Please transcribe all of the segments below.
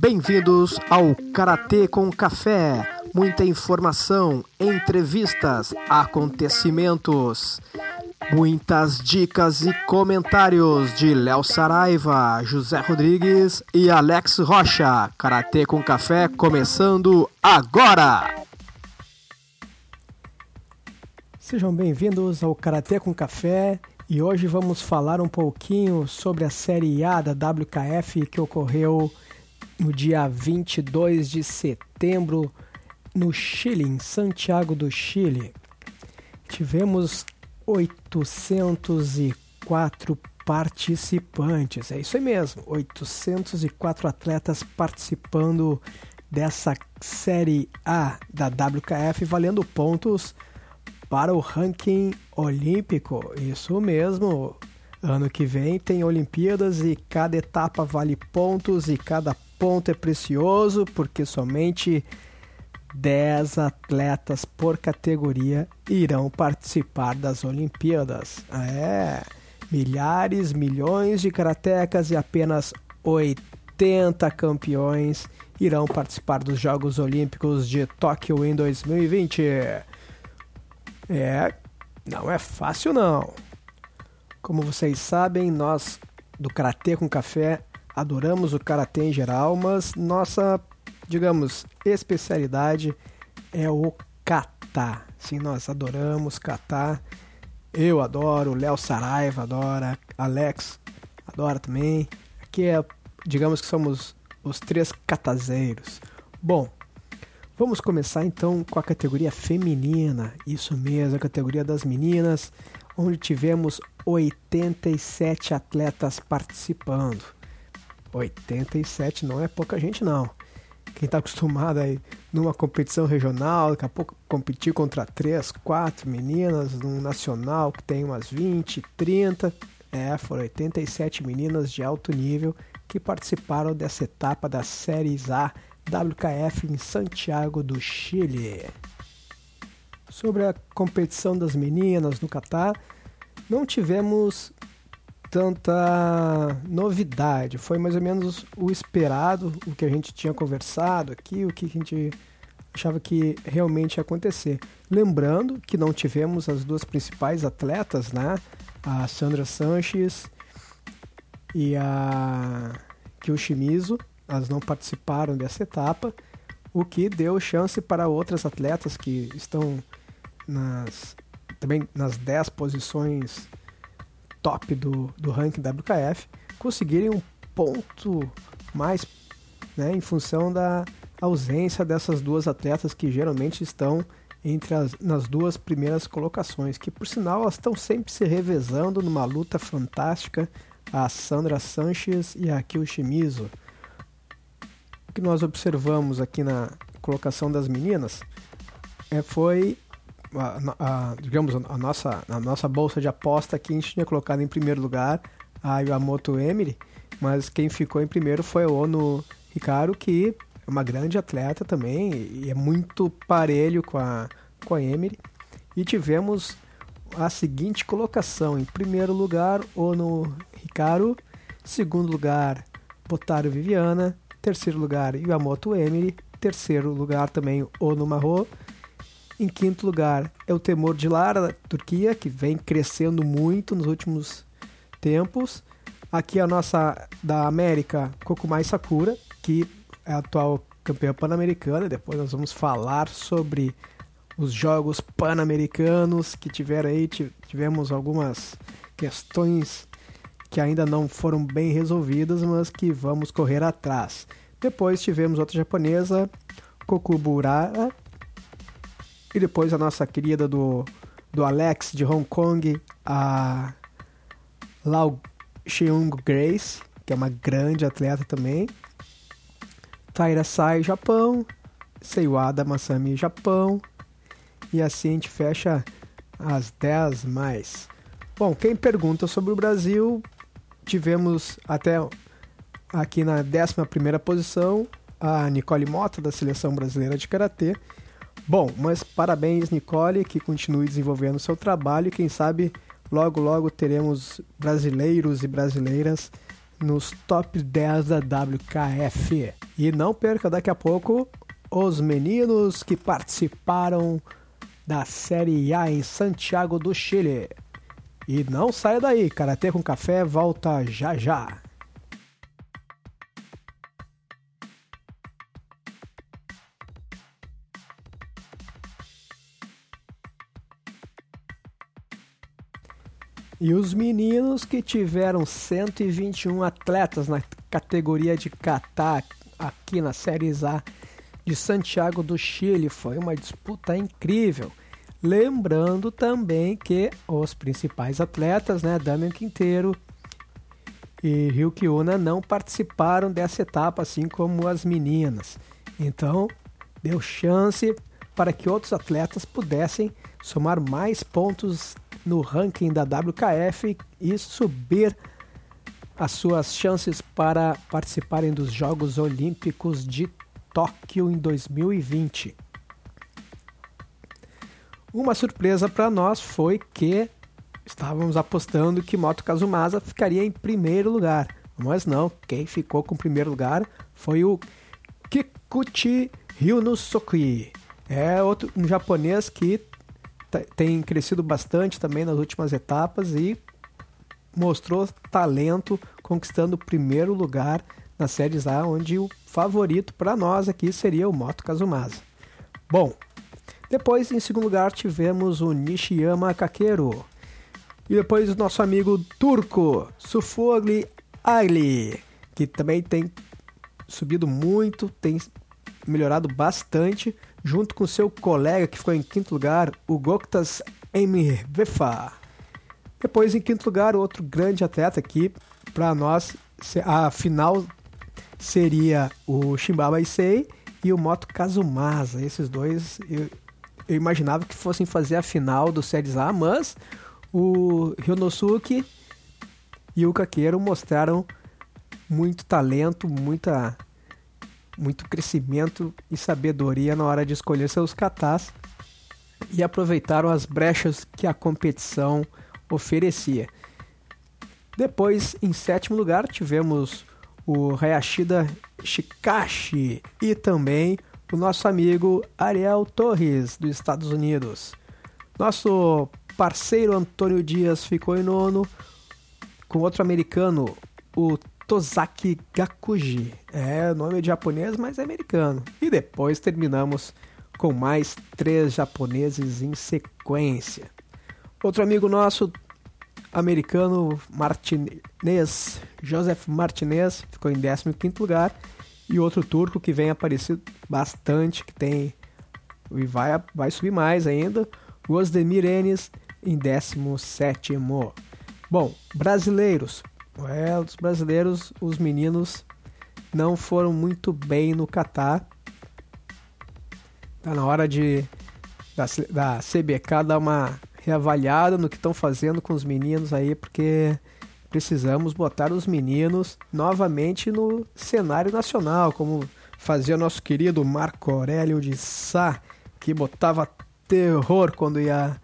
Bem-vindos ao Karatê com Café. Muita informação, entrevistas, acontecimentos, muitas dicas e comentários de Léo Saraiva, José Rodrigues e Alex Rocha. Karatê com Café começando agora! Sejam bem-vindos ao Karatê com Café e hoje vamos falar um pouquinho sobre a Série A da WKF que ocorreu no dia 22 de setembro no Chile, em Santiago do Chile. Tivemos 804 participantes, é isso aí mesmo, 804 atletas participando dessa Série A da WKF, valendo pontos para o ranking olímpico. Isso mesmo. Ano que vem tem Olimpíadas e cada etapa vale pontos e cada ponto é precioso porque somente 10 atletas por categoria irão participar das Olimpíadas. É, milhares, milhões de karatecas e apenas 80 campeões irão participar dos Jogos Olímpicos de Tóquio em 2020. É, não é fácil não. Como vocês sabem, nós do Karatê com Café adoramos o karatê em geral, mas nossa, digamos, especialidade é o kata. Sim, nós adoramos kata. Eu adoro, Léo Saraiva adora, Alex adora também. Aqui é, digamos que somos os três catazeiros. Bom, vamos começar então com a categoria feminina. Isso mesmo, a categoria das meninas, onde tivemos 87 atletas participando. 87 não é pouca gente não. Quem está acostumado aí numa competição regional, daqui a pouco competir contra 3, 4 meninas, num nacional que tem umas 20, 30. É, foram 87 meninas de alto nível que participaram dessa etapa da Série A WKF em Santiago do Chile. Sobre a competição das meninas no Catar, não tivemos tanta novidade. Foi mais ou menos o esperado, o que a gente tinha conversado aqui, o que a gente achava que realmente ia acontecer. Lembrando que não tivemos as duas principais atletas, né? A Sandra Sanches e a Kyoshimizu, elas não participaram dessa etapa, o que deu chance para outras atletas que estão nas também nas 10 posições top do, do ranking WKF conseguirem um ponto mais né, em função da ausência dessas duas atletas que geralmente estão entre as nas duas primeiras colocações, que por sinal elas estão sempre se revezando numa luta fantástica, a Sandra Sanches e a Kyo Shimizu. O que nós observamos aqui na colocação das meninas é, foi a, a, digamos, a nossa, a nossa bolsa de aposta aqui, a gente tinha colocado em primeiro lugar a Yamamoto Emily, mas quem ficou em primeiro foi o Ono Hikaru, que é uma grande atleta também e é muito parelho com a, com a Emily. E tivemos a seguinte colocação: em primeiro lugar, Ono Hikaru, segundo lugar, Botaro Viviana, terceiro lugar, Yamamoto Emily, terceiro lugar também Ono Maho em quinto lugar é o Temor de Lara, da Turquia, que vem crescendo muito nos últimos tempos. Aqui a nossa da América, Kokumai Sakura, que é a atual campeã pan-americana. Depois nós vamos falar sobre os Jogos Pan-Americanos que tiveram aí. Tivemos algumas questões que ainda não foram bem resolvidas, mas que vamos correr atrás. Depois tivemos outra japonesa, Kokubura, e depois a nossa querida do, do Alex de Hong Kong, a Lau Cheung Grace, que é uma grande atleta também. Taira Sai, Japão. Seiwada Masami, Japão. E assim a gente fecha as 10 mais. Bom, quem pergunta sobre o Brasil, tivemos até aqui na 11 posição a Nicole Mota, da Seleção Brasileira de Karatê, Bom, mas parabéns, Nicole, que continue desenvolvendo seu trabalho e quem sabe logo, logo teremos brasileiros e brasileiras nos top 10 da WKF. E não perca daqui a pouco os meninos que participaram da Série A em Santiago do Chile. E não saia daí, Karatê com Café volta já já. E os meninos que tiveram 121 atletas na categoria de kata aqui na Série A de Santiago do Chile. Foi uma disputa incrível. Lembrando também que os principais atletas, né, Damian Quinteiro e Ryuki Una, não participaram dessa etapa, assim como as meninas. Então, deu chance para que outros atletas pudessem somar mais pontos no ranking da WKF e subir as suas chances para participarem dos Jogos Olímpicos de Tóquio em 2020. Uma surpresa para nós foi que estávamos apostando que Moto Kazumasa ficaria em primeiro lugar, mas não, quem ficou com o primeiro lugar foi o Kikuchi Ryunosuke. É outro um japonês que tem crescido bastante também nas últimas etapas e mostrou talento conquistando o primeiro lugar na Série A, onde o favorito para nós aqui seria o Moto Kazumasa. Bom, depois em segundo lugar tivemos o Nishiyama Kakeru. E depois o nosso amigo turco, Sufogli Ali, que também tem subido muito, tem melhorado bastante junto com seu colega que ficou em quinto lugar, o Goktas Emirvefa. Depois, em quinto lugar, outro grande atleta aqui, para nós, a final seria o Shimbaba Issei e o Moto Kazumasa. Esses dois eu, eu, imaginava que fossem fazer a final do Séries A, mas o Ryonosuke e o Kakeiro mostraram muito talento, muita muito crescimento e sabedoria na hora de escolher seus katas e aproveitaram as brechas que a competição oferecia. Depois, em sétimo lugar, tivemos o Hayashida Shikashi e também o nosso amigo Ariel Torres, dos Estados Unidos. Nosso parceiro Antônio Dias ficou em nono, com outro americano, o Tozaki Gakuji. É, nome de japonês, mas é americano. E depois terminamos com mais três japoneses em sequência. Outro amigo nosso, americano Martinez, Joseph Martinez, ficou em 15 lugar. E outro turco que vem aparecido bastante, que tem e vai, vai subir mais ainda, Gozdemir Enes em 17. Bom, brasileiros, é, os brasileiros, os meninos não foram muito bem no Catar. Tá na hora de da, da CBK dar uma reavaliada no que estão fazendo com os meninos aí, porque precisamos botar os meninos novamente no cenário nacional, como fazia nosso querido Marco Aurélio de Sá, que botava terror quando ia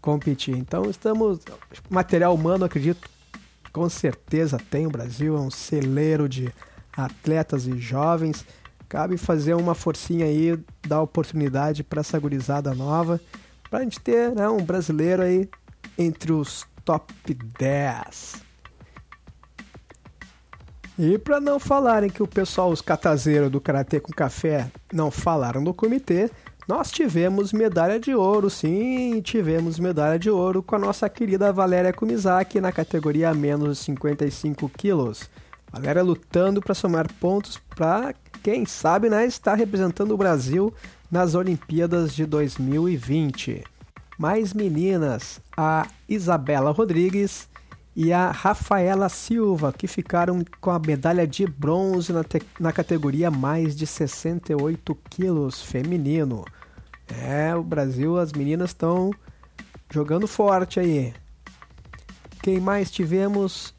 competir. Então estamos material humano, acredito com certeza tem. O Brasil é um celeiro de atletas e jovens. Cabe fazer uma forcinha aí, dar oportunidade para essa gurizada nova, para a gente ter né, um brasileiro aí entre os top 10. E para não falarem que o pessoal, os catazeiros do Karatê com Café, não falaram do comitê, nós tivemos medalha de ouro, sim, tivemos medalha de ouro com a nossa querida Valéria Kumizaki na categoria menos de 55 quilos. Valéria lutando para somar pontos para, quem sabe, né, estar representando o Brasil nas Olimpíadas de 2020. Mais meninas, a Isabela Rodrigues e a Rafaela Silva, que ficaram com a medalha de bronze na, na categoria mais de 68 quilos feminino. É, o Brasil, as meninas estão jogando forte aí. Quem mais tivemos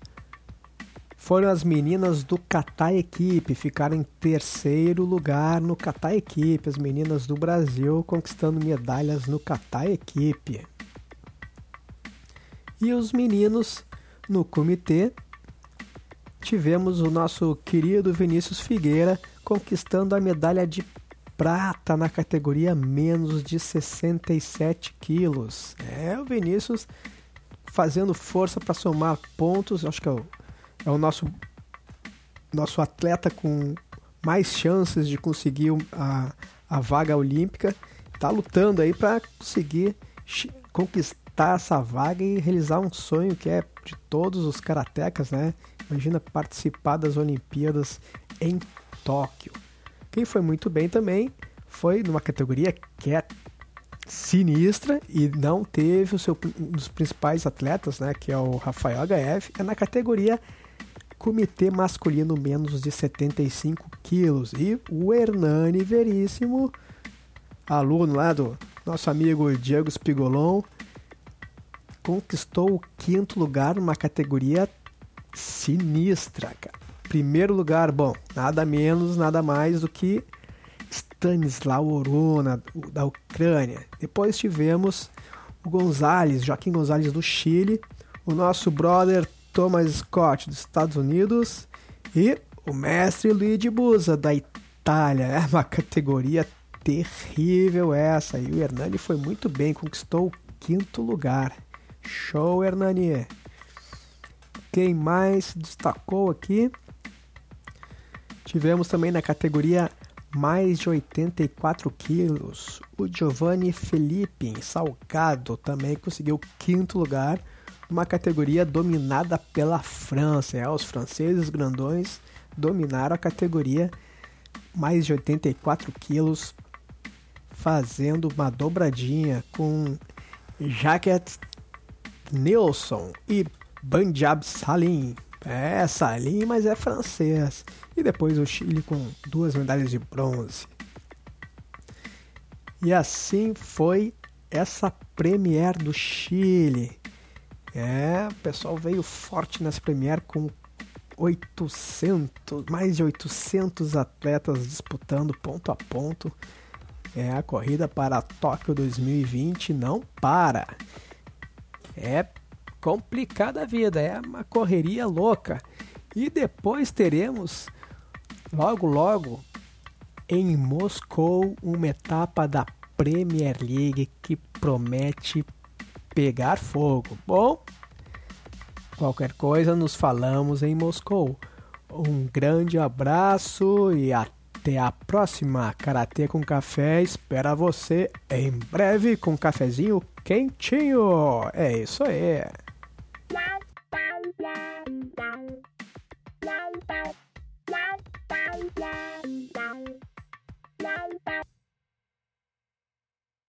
foram as meninas do Catar Equipe, ficaram em terceiro lugar no Catar Equipe, as meninas do Brasil conquistando medalhas no Catar Equipe. E os meninos no comitê tivemos o nosso querido Vinícius Figueira conquistando a medalha de prata na categoria menos de 67 quilos. É, o Vinícius fazendo força para somar pontos. Acho que é o, é o nosso, nosso atleta com mais chances de conseguir a, a vaga olímpica. Está lutando aí para conseguir conquistar essa vaga e realizar um sonho que é de todos os karatecas, né? Imagina participar das Olimpíadas em Tóquio. Quem foi muito bem também foi numa categoria que é sinistra e não teve o seu, um dos principais atletas, né, que é o Rafael HF, é na categoria comitê masculino menos de 75 quilos. E o Hernani Veríssimo, aluno lá do nosso amigo Diego Spigolon, conquistou o quinto lugar numa categoria sinistra, cara. Primeiro lugar, bom, nada menos, nada mais do que Stanislaw Orona, da Ucrânia. Depois tivemos o Gonzalez, Joaquim Gonzalez do Chile, o nosso brother Thomas Scott dos Estados Unidos e o mestre Luigi Busa da Itália. É uma categoria terrível essa. E o Hernani foi muito bem, conquistou o quinto lugar. Show, Hernani! Quem mais destacou aqui? Tivemos também na categoria mais de 84 quilos. O Giovanni Felipe Salgado também conseguiu quinto lugar numa categoria dominada pela França. É, os franceses grandões dominaram a categoria mais de 84 quilos, fazendo uma dobradinha com Jacques Nilsson e Banjab Salim. É, Salim, mas é francês. E depois o Chile com duas medalhas de bronze. E assim foi essa Premier do Chile. É, o pessoal veio forte nessa Premier com 800, mais de 800 atletas disputando ponto a ponto. É, a corrida para Tóquio 2020 não para. É complicada a vida, é uma correria louca. E depois teremos, logo logo, em Moscou, uma etapa da Premier League que promete pegar fogo. Bom, qualquer coisa nos falamos em Moscou. Um grande abraço e até a próxima. Karatê com Café espera você em breve com um cafezinho quentinho. É isso aí. Bye.